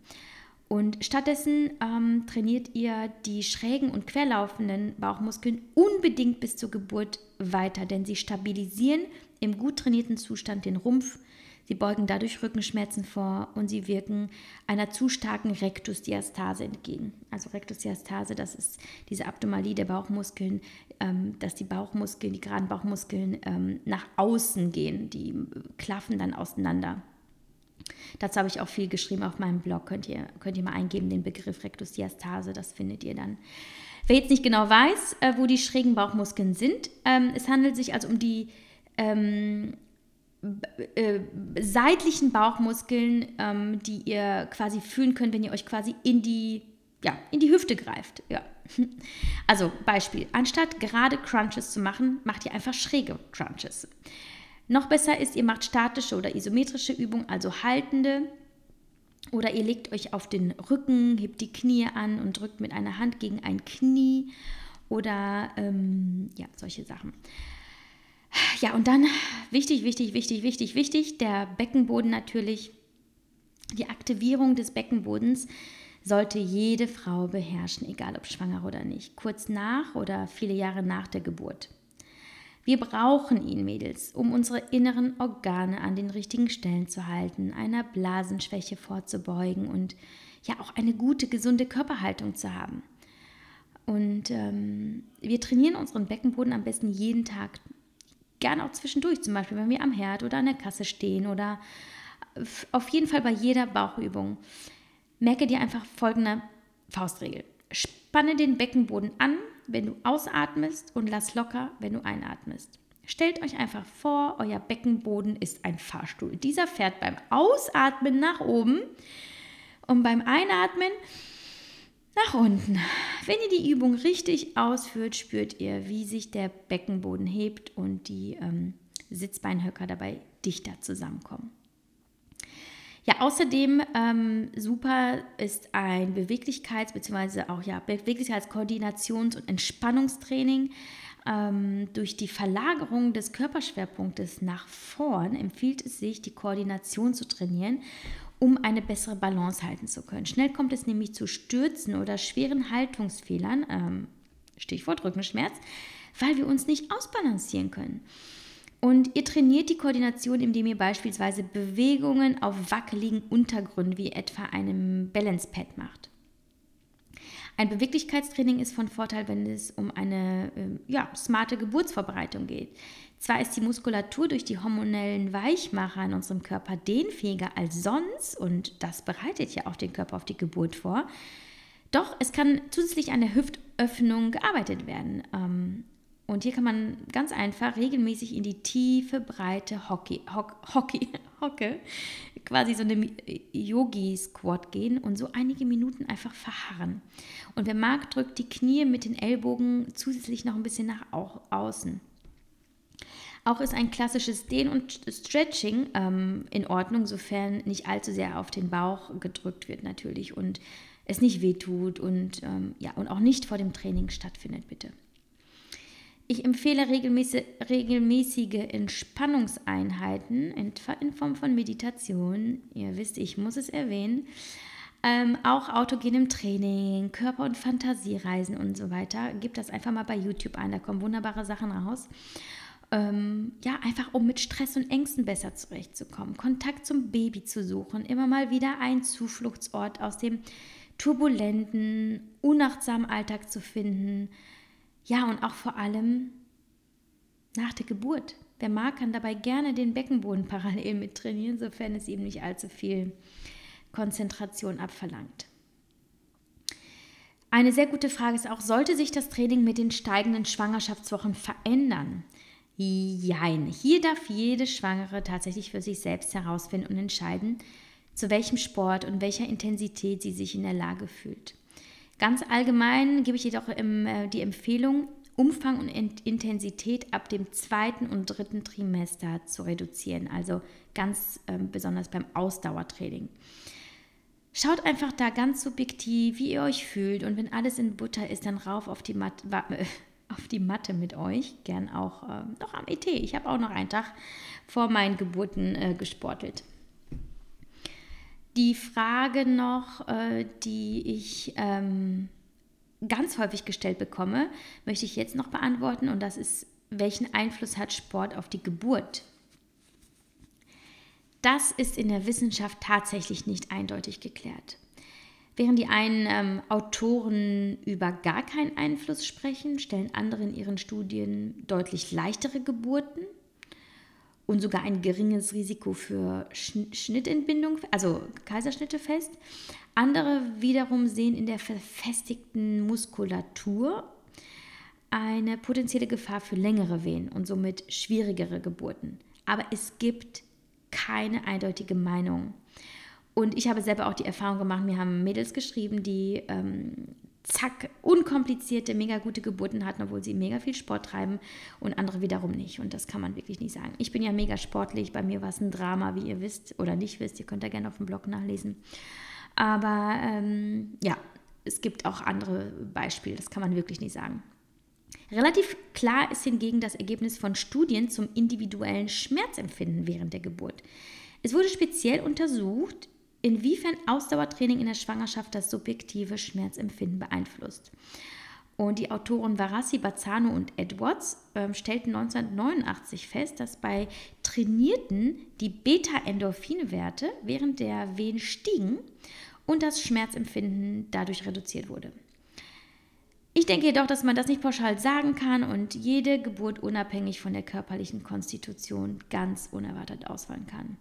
Und stattdessen ähm, trainiert ihr die schrägen und querlaufenden Bauchmuskeln unbedingt bis zur Geburt weiter, denn sie stabilisieren im gut trainierten Zustand den Rumpf, sie beugen dadurch Rückenschmerzen vor und sie wirken einer zu starken Rektusdiastase entgegen. Also Rektusdiastase, das ist diese Abdomalie der Bauchmuskeln, ähm, dass die Bauchmuskeln, die geraden Bauchmuskeln ähm, nach außen gehen, die klaffen dann auseinander. Dazu habe ich auch viel geschrieben auf meinem Blog. Könnt ihr, könnt ihr mal eingeben, den Begriff Rektusdiastase, das findet ihr dann. Wer jetzt nicht genau weiß, äh, wo die schrägen Bauchmuskeln sind, ähm, es handelt sich also um die ähm, äh, seitlichen Bauchmuskeln, ähm, die ihr quasi fühlen könnt, wenn ihr euch quasi in die, ja, in die Hüfte greift. Ja. Also Beispiel, anstatt gerade Crunches zu machen, macht ihr einfach schräge Crunches. Noch besser ist, ihr macht statische oder isometrische Übungen, also haltende. Oder ihr legt euch auf den Rücken, hebt die Knie an und drückt mit einer Hand gegen ein Knie. Oder ähm, ja, solche Sachen. Ja, und dann wichtig, wichtig, wichtig, wichtig, wichtig, der Beckenboden natürlich. Die Aktivierung des Beckenbodens sollte jede Frau beherrschen, egal ob schwanger oder nicht, kurz nach oder viele Jahre nach der Geburt. Wir brauchen ihn, Mädels, um unsere inneren Organe an den richtigen Stellen zu halten, einer Blasenschwäche vorzubeugen und ja auch eine gute, gesunde Körperhaltung zu haben. Und ähm, wir trainieren unseren Beckenboden am besten jeden Tag, gerne auch zwischendurch, zum Beispiel, wenn wir am Herd oder an der Kasse stehen oder auf jeden Fall bei jeder Bauchübung. Merke dir einfach folgende Faustregel. Spanne den Beckenboden an, wenn du ausatmest und lass locker, wenn du einatmest. Stellt euch einfach vor, euer Beckenboden ist ein Fahrstuhl. Dieser fährt beim Ausatmen nach oben und beim Einatmen nach unten. Wenn ihr die Übung richtig ausführt, spürt ihr, wie sich der Beckenboden hebt und die ähm, Sitzbeinhöcker dabei dichter zusammenkommen. Ja, außerdem ähm, super ist ein Beweglichkeits- bzw. auch ja, Beweglichkeits-, Koordinations- und Entspannungstraining. Ähm, durch die Verlagerung des Körperschwerpunktes nach vorn empfiehlt es sich, die Koordination zu trainieren, um eine bessere Balance halten zu können. Schnell kommt es nämlich zu Stürzen oder schweren Haltungsfehlern. Ähm, Stichwort Rückenschmerz, weil wir uns nicht ausbalancieren können. Und ihr trainiert die Koordination, indem ihr beispielsweise Bewegungen auf wackeligen Untergründen wie etwa einem Balance Pad macht. Ein Beweglichkeitstraining ist von Vorteil, wenn es um eine ähm, ja, smarte Geburtsvorbereitung geht. Zwar ist die Muskulatur durch die hormonellen Weichmacher in unserem Körper dehnfähiger als sonst und das bereitet ja auch den Körper auf die Geburt vor. Doch es kann zusätzlich an der Hüftöffnung gearbeitet werden. Und hier kann man ganz einfach regelmäßig in die tiefe, breite Hockey, Hock, Hockey, Hocke, quasi so eine Yogi-Squat gehen und so einige Minuten einfach verharren. Und wer mag, drückt die Knie mit den Ellbogen zusätzlich noch ein bisschen nach außen. Auch ist ein klassisches Dehn- und Stretching ähm, in Ordnung, sofern nicht allzu sehr auf den Bauch gedrückt wird natürlich und es nicht wehtut und, ähm, ja, und auch nicht vor dem Training stattfindet, bitte. Ich empfehle regelmäßig, regelmäßige Entspannungseinheiten in, in, Form von Meditation. Ihr wisst, ich muss es erwähnen. Ähm, auch autogenem Training, Körper- und Fantasiereisen und so weiter. Gebt das einfach mal bei YouTube ein, da kommen wunderbare Sachen raus. Ähm, ja, einfach um mit Stress und Ängsten besser zurechtzukommen, Kontakt zum Baby zu suchen, immer mal wieder einen Zufluchtsort aus dem turbulenten, unachtsamen Alltag zu finden ja, und auch vor allem nach der Geburt. Wer mag, kann dabei gerne den Beckenboden parallel mit trainieren, sofern es eben nicht allzu viel Konzentration abverlangt. Eine sehr gute Frage ist auch, sollte sich das Training mit den steigenden Schwangerschaftswochen verändern? Jein. Hier darf jede Schwangere tatsächlich für sich selbst herausfinden und entscheiden, zu welchem Sport und welcher Intensität sie sich in der Lage fühlt. Ganz allgemein gebe ich jedoch äh, die Empfehlung, Umfang und Intensität ab dem zweiten und dritten Trimester zu reduzieren, also ganz ähm, besonders beim Ausdauertraining. Schaut einfach da ganz subjektiv, wie ihr euch fühlt und wenn alles in Butter ist, dann rauf auf die, Mat auf die Matte mit euch, gern auch äh, noch am ET. Ich habe auch noch einen Tag vor meinen Geburten äh, gesportelt. Die Frage noch, äh, die ich ähm, ganz häufig gestellt bekomme, möchte ich jetzt noch beantworten und das ist, welchen Einfluss hat Sport auf die Geburt? Das ist in der Wissenschaft tatsächlich nicht eindeutig geklärt. Während die einen ähm, Autoren über gar keinen Einfluss sprechen, stellen andere in ihren Studien deutlich leichtere Geburten und sogar ein geringes Risiko für Schnittentbindung, also Kaiserschnitte fest. Andere wiederum sehen in der verfestigten Muskulatur eine potenzielle Gefahr für längere Wehen und somit schwierigere Geburten. Aber es gibt keine eindeutige Meinung. Und ich habe selber auch die Erfahrung gemacht, mir haben Mädels geschrieben, die ähm, zack, unkomplizierte, mega gute Geburten hatten, obwohl sie mega viel Sport treiben und andere wiederum nicht. Und das kann man wirklich nicht sagen. Ich bin ja mega sportlich, bei mir war es ein Drama, wie ihr wisst oder nicht wisst. Ihr könnt da gerne auf dem Blog nachlesen. Aber ähm, ja, es gibt auch andere Beispiele, das kann man wirklich nicht sagen. Relativ klar ist hingegen das Ergebnis von Studien zum individuellen Schmerzempfinden während der Geburt. Es wurde speziell untersucht, inwiefern Ausdauertraining in der Schwangerschaft das subjektive Schmerzempfinden beeinflusst. Und die Autoren Varassi, Bazzano und Edwards äh, stellten 1989 fest, dass bei Trainierten die Beta-Endorphin-Werte während der Wehen stiegen und das Schmerzempfinden dadurch reduziert wurde. Ich denke jedoch, dass man das nicht pauschal sagen kann und jede Geburt unabhängig von der körperlichen Konstitution ganz unerwartet ausfallen kann.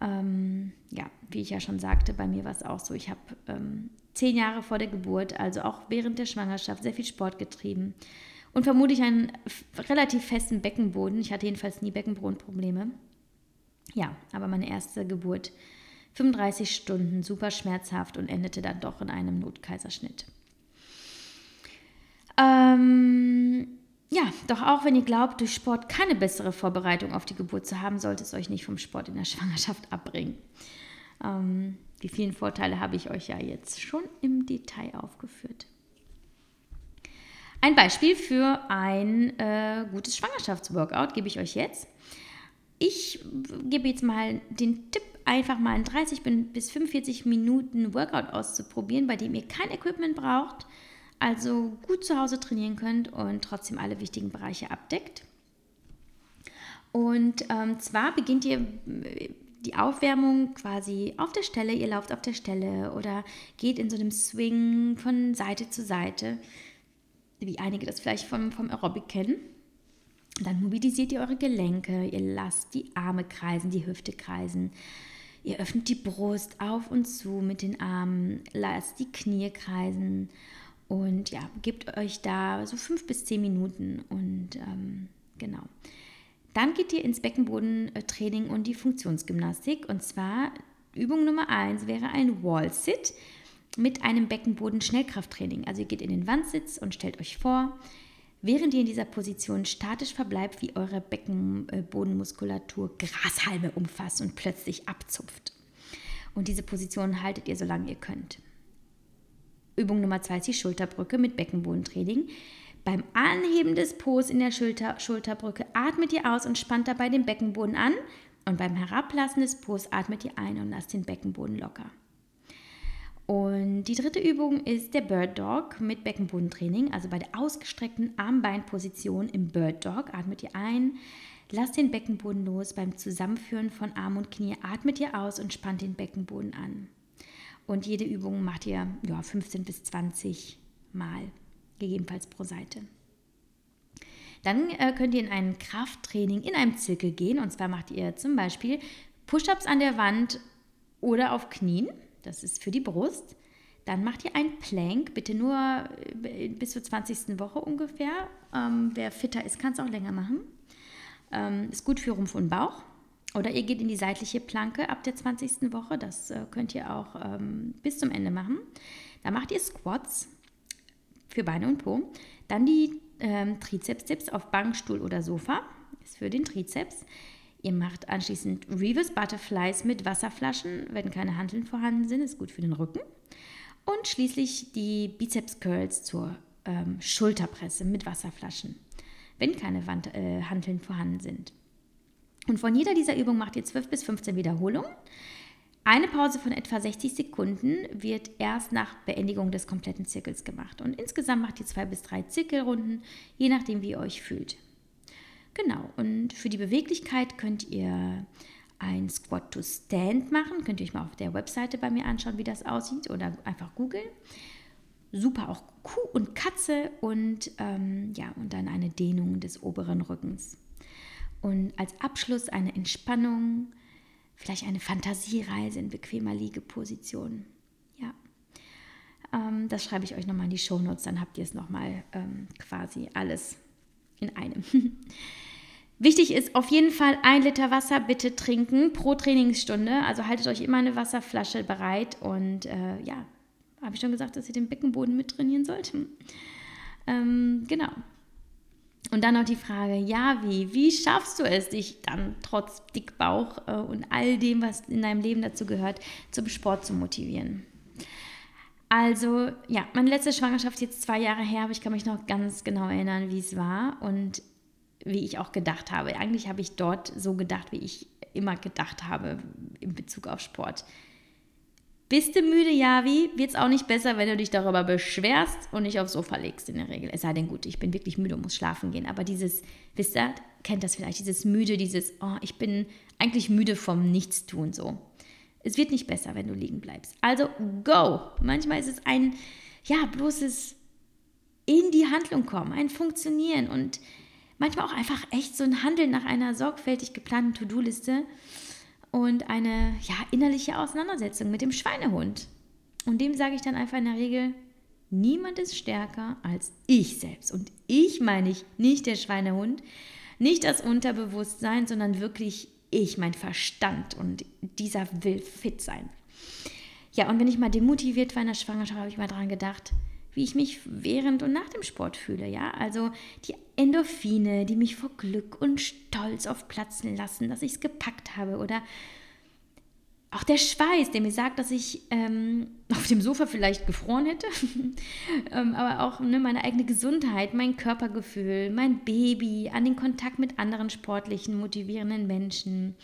Ähm, ja, wie ich ja schon sagte, bei mir war es auch so. Ich habe ähm, zehn Jahre vor der Geburt, also auch während der Schwangerschaft, sehr viel Sport getrieben und vermutlich einen relativ festen Beckenboden. Ich hatte jedenfalls nie Beckenbodenprobleme. Ja, aber meine erste Geburt 35 Stunden, super schmerzhaft und endete dann doch in einem Notkaiserschnitt. Ähm, ja, doch auch wenn ihr glaubt, durch Sport keine bessere Vorbereitung auf die Geburt zu haben, sollte es euch nicht vom Sport in der Schwangerschaft abbringen. Ähm, die vielen Vorteile habe ich euch ja jetzt schon im Detail aufgeführt. Ein Beispiel für ein äh, gutes Schwangerschaftsworkout gebe ich euch jetzt. Ich gebe jetzt mal den Tipp, einfach mal in 30 bis 45 Minuten Workout auszuprobieren, bei dem ihr kein Equipment braucht, also gut zu Hause trainieren könnt und trotzdem alle wichtigen Bereiche abdeckt. Und ähm, zwar beginnt ihr äh, die Aufwärmung quasi auf der Stelle, ihr lauft auf der Stelle oder geht in so einem Swing von Seite zu Seite, wie einige das vielleicht vom, vom Aerobic kennen. Dann mobilisiert ihr eure Gelenke, ihr lasst die Arme kreisen, die Hüfte kreisen. Ihr öffnet die Brust auf und zu mit den Armen, lasst die Knie kreisen und ja, gebt euch da so fünf bis zehn Minuten und ähm, genau. Dann geht ihr ins Beckenbodentraining und die Funktionsgymnastik. Und zwar Übung Nummer eins wäre ein Wall-Sit mit einem Beckenboden-Schnellkrafttraining. Also ihr geht in den Wandsitz und stellt euch vor, während ihr in dieser Position statisch verbleibt, wie eure Beckenbodenmuskulatur Grashalme umfasst und plötzlich abzupft. Und diese Position haltet ihr, solange ihr könnt. Übung Nummer zwei ist die Schulterbrücke mit Beckenbodentraining. Beim Anheben des Po in der Schulter, Schulterbrücke atmet ihr aus und spannt dabei den Beckenboden an. Und beim Herablassen des Po's atmet ihr ein und lasst den Beckenboden locker. Und die dritte Übung ist der Bird Dog mit Beckenbodentraining. Also bei der ausgestreckten Armbeinposition im Bird Dog atmet ihr ein, lasst den Beckenboden los. Beim Zusammenführen von Arm und Knie atmet ihr aus und spannt den Beckenboden an. Und jede Übung macht ihr ja, 15 bis 20 Mal gegebenenfalls pro Seite. Dann äh, könnt ihr in ein Krafttraining in einem Zirkel gehen. Und zwar macht ihr zum Beispiel Push-ups an der Wand oder auf Knien. Das ist für die Brust. Dann macht ihr ein Plank, bitte nur äh, bis zur 20. Woche ungefähr. Ähm, wer fitter ist, kann es auch länger machen. Ähm, ist gut für Rumpf und Bauch. Oder ihr geht in die seitliche Planke ab der 20. Woche. Das äh, könnt ihr auch ähm, bis zum Ende machen. Da macht ihr Squats für Beine und Po. Dann die ähm, Trizeps-Tipps auf Bank, Stuhl oder Sofa. Ist für den Trizeps. Ihr macht anschließend Reverse Butterflies mit Wasserflaschen, wenn keine Handeln vorhanden sind. Ist gut für den Rücken. Und schließlich die Bizeps Curls zur ähm, Schulterpresse mit Wasserflaschen, wenn keine Wand, äh, Hanteln vorhanden sind. Und von jeder dieser Übungen macht ihr 12 bis 15 Wiederholungen. Eine Pause von etwa 60 Sekunden wird erst nach Beendigung des kompletten Zirkels gemacht. Und insgesamt macht ihr zwei bis drei Zirkelrunden, je nachdem, wie ihr euch fühlt. Genau, und für die Beweglichkeit könnt ihr ein Squat to Stand machen. Könnt ihr euch mal auf der Webseite bei mir anschauen, wie das aussieht oder einfach googeln. Super auch Kuh und Katze und ähm, ja, und dann eine Dehnung des oberen Rückens. Und als Abschluss eine Entspannung vielleicht eine Fantasiereise in bequemer Liegeposition. Ja, ähm, das schreibe ich euch nochmal in die Shownotes, dann habt ihr es nochmal ähm, quasi alles in einem. Wichtig ist auf jeden Fall ein Liter Wasser bitte trinken pro Trainingsstunde. Also haltet euch immer eine Wasserflasche bereit und äh, ja, habe ich schon gesagt, dass ihr den Beckenboden mit trainieren sollt. Ähm, genau. Und dann noch die Frage, ja, wie? Wie schaffst du es, dich dann trotz Dickbauch äh, und all dem, was in deinem Leben dazu gehört, zum Sport zu motivieren? Also, ja, meine letzte Schwangerschaft ist jetzt zwei Jahre her, aber ich kann mich noch ganz genau erinnern, wie es war und wie ich auch gedacht habe. Eigentlich habe ich dort so gedacht, wie ich immer gedacht habe in Bezug auf Sport. Bist du müde, Javi? Es auch nicht besser, wenn du dich darüber beschwerst und nicht aufs Sofa legst in der Regel. Es sei denn, gut, ich bin wirklich müde und muss schlafen gehen. Aber dieses, wisst ihr, kennt das vielleicht, dieses müde, dieses, oh, ich bin eigentlich müde vom Nichtstun so. Es wird nicht besser, wenn du liegen bleibst. Also go! Manchmal ist es ein, ja, bloßes in die Handlung kommen, ein Funktionieren und manchmal auch einfach echt so ein Handeln nach einer sorgfältig geplanten To-Do-Liste und eine ja, innerliche Auseinandersetzung mit dem Schweinehund. Und dem sage ich dann einfach in der Regel, niemand ist stärker als ich selbst. Und ich meine ich nicht der Schweinehund, nicht das Unterbewusstsein, sondern wirklich ich, mein Verstand. Und dieser will fit sein. Ja, und wenn ich mal demotiviert war in der Schwangerschaft, habe ich mal daran gedacht, wie ich mich während und nach dem Sport fühle. Ja, also die Endorphine, die mich vor Glück und Stolz aufplatzen lassen, dass ich es gepackt habe oder auch der Schweiß, der mir sagt, dass ich ähm, auf dem Sofa vielleicht gefroren hätte, ähm, aber auch ne, meine eigene Gesundheit, mein Körpergefühl, mein Baby, an den Kontakt mit anderen sportlichen, motivierenden Menschen,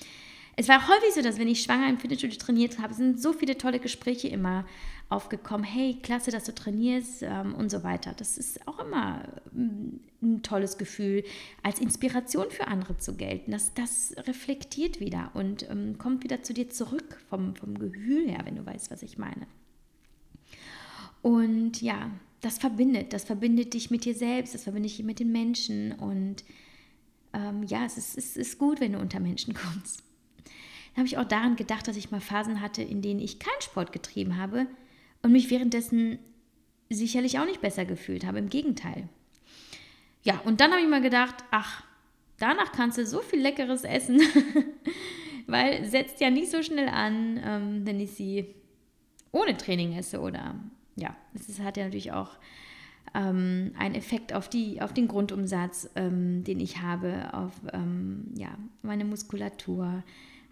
es war häufig so, dass wenn ich schwanger im Fitnessstudio trainiert habe, sind so viele tolle Gespräche immer aufgekommen, hey, klasse, dass du trainierst ähm, und so weiter. Das ist auch immer mm, ein tolles Gefühl, als Inspiration für andere zu gelten. Das, das reflektiert wieder und ähm, kommt wieder zu dir zurück vom, vom Gefühl her, wenn du weißt, was ich meine. Und ja, das verbindet, das verbindet dich mit dir selbst, das verbindet dich mit den Menschen und ähm, ja, es ist, es ist gut, wenn du unter Menschen kommst. Dann habe ich auch daran gedacht, dass ich mal Phasen hatte, in denen ich keinen Sport getrieben habe und mich währenddessen sicherlich auch nicht besser gefühlt habe. Im Gegenteil. Ja, und dann habe ich mal gedacht, ach, danach kannst du so viel Leckeres essen, weil setzt ja nicht so schnell an, ähm, wenn ich sie ohne Training esse oder ja, es hat ja natürlich auch ähm, einen Effekt auf, die, auf den Grundumsatz, ähm, den ich habe, auf ähm, ja, meine Muskulatur,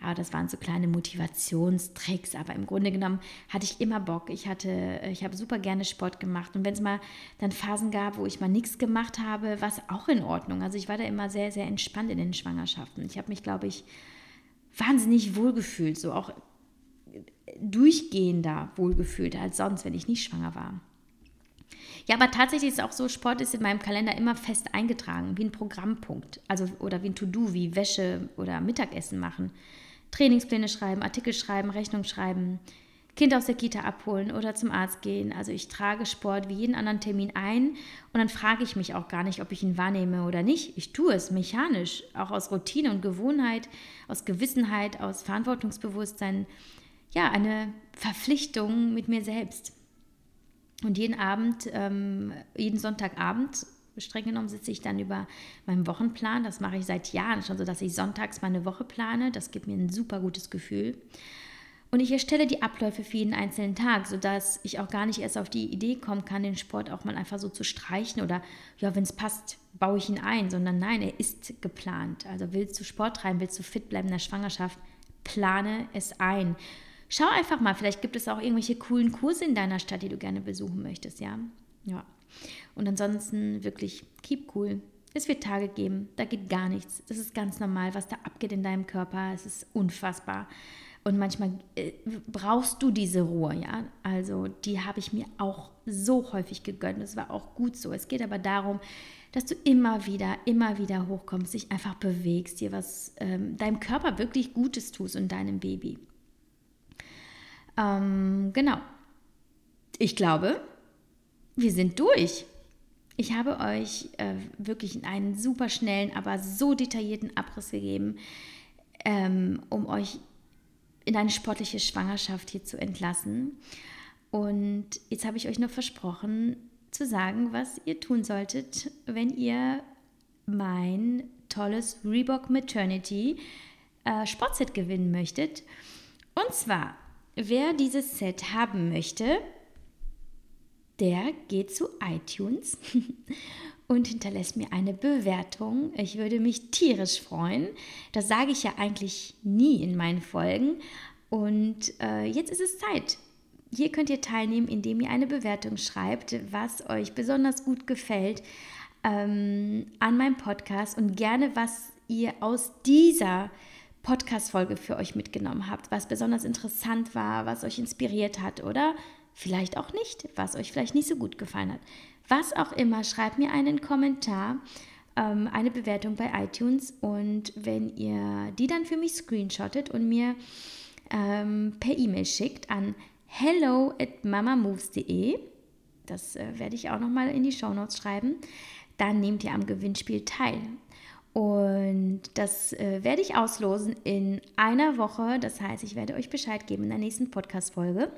aber das waren so kleine Motivationstricks. Aber im Grunde genommen hatte ich immer Bock. Ich hatte, ich habe super gerne Sport gemacht. Und wenn es mal dann Phasen gab, wo ich mal nichts gemacht habe, war es auch in Ordnung. Also ich war da immer sehr, sehr entspannt in den Schwangerschaften. Ich habe mich, glaube ich, wahnsinnig wohlgefühlt, so auch durchgehender wohlgefühlt als sonst, wenn ich nicht schwanger war. Ja, aber tatsächlich ist es auch so, Sport ist in meinem Kalender immer fest eingetragen, wie ein Programmpunkt. Also oder wie ein To-Do, wie Wäsche oder Mittagessen machen. Trainingspläne schreiben, Artikel schreiben, Rechnung schreiben, Kind aus der Kita abholen oder zum Arzt gehen. Also ich trage Sport wie jeden anderen Termin ein und dann frage ich mich auch gar nicht, ob ich ihn wahrnehme oder nicht. Ich tue es mechanisch, auch aus Routine und Gewohnheit, aus Gewissenheit, aus Verantwortungsbewusstsein. Ja, eine Verpflichtung mit mir selbst. Und jeden Abend, ähm, jeden Sonntagabend streng genommen sitze ich dann über meinem Wochenplan. Das mache ich seit Jahren schon so, dass ich sonntags meine Woche plane. Das gibt mir ein super gutes Gefühl. Und ich erstelle die Abläufe für jeden einzelnen Tag, sodass ich auch gar nicht erst auf die Idee kommen kann, den Sport auch mal einfach so zu streichen oder ja, wenn es passt, baue ich ihn ein, sondern nein, er ist geplant. Also willst du Sport treiben, willst du fit bleiben in der Schwangerschaft, plane es ein. Schau einfach mal, vielleicht gibt es auch irgendwelche coolen Kurse in deiner Stadt, die du gerne besuchen möchtest, ja? Ja. Und ansonsten wirklich keep cool. Es wird Tage geben, da geht gar nichts. Das ist ganz normal, was da abgeht in deinem Körper. Es ist unfassbar. Und manchmal äh, brauchst du diese Ruhe, ja. Also die habe ich mir auch so häufig gegönnt. Das war auch gut so. Es geht aber darum, dass du immer wieder, immer wieder hochkommst, dich einfach bewegst, dir was ähm, deinem Körper wirklich Gutes tust und deinem Baby. Ähm, genau. Ich glaube, wir sind durch. Ich habe euch äh, wirklich einen super schnellen, aber so detaillierten Abriss gegeben, ähm, um euch in eine sportliche Schwangerschaft hier zu entlassen. Und jetzt habe ich euch nur versprochen zu sagen, was ihr tun solltet, wenn ihr mein tolles Reebok Maternity äh, Sportset gewinnen möchtet. Und zwar, wer dieses Set haben möchte, der geht zu iTunes und hinterlässt mir eine Bewertung. Ich würde mich tierisch freuen. Das sage ich ja eigentlich nie in meinen Folgen. Und äh, jetzt ist es Zeit. Hier könnt ihr teilnehmen, indem ihr eine Bewertung schreibt, was euch besonders gut gefällt ähm, an meinem Podcast und gerne, was ihr aus dieser Podcast-Folge für euch mitgenommen habt, was besonders interessant war, was euch inspiriert hat oder vielleicht auch nicht, was euch vielleicht nicht so gut gefallen hat. Was auch immer, schreibt mir einen Kommentar, ähm, eine Bewertung bei iTunes und wenn ihr die dann für mich screenshottet und mir ähm, per E-Mail schickt an hello at mamamoves.de, das äh, werde ich auch nochmal in die Show Notes schreiben, dann nehmt ihr am Gewinnspiel teil. Und das äh, werde ich auslosen in einer Woche. Das heißt, ich werde euch Bescheid geben in der nächsten Podcast-Folge.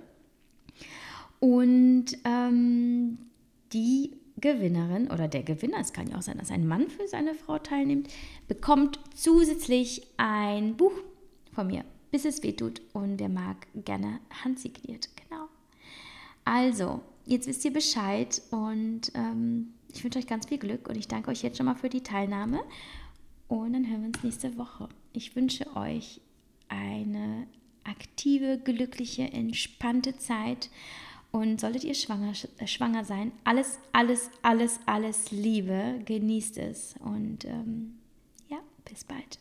Und ähm, die Gewinnerin oder der Gewinner, es kann ja auch sein, dass ein Mann für seine Frau teilnimmt, bekommt zusätzlich ein Buch von mir, bis es weh tut und wer mag, gerne handsigniert. Genau. Also, jetzt wisst ihr Bescheid und ähm, ich wünsche euch ganz viel Glück und ich danke euch jetzt schon mal für die Teilnahme und dann hören wir uns nächste Woche. Ich wünsche euch eine aktive, glückliche, entspannte Zeit und solltet ihr schwanger, äh, schwanger sein, alles, alles, alles, alles Liebe, genießt es. Und ähm, ja, bis bald.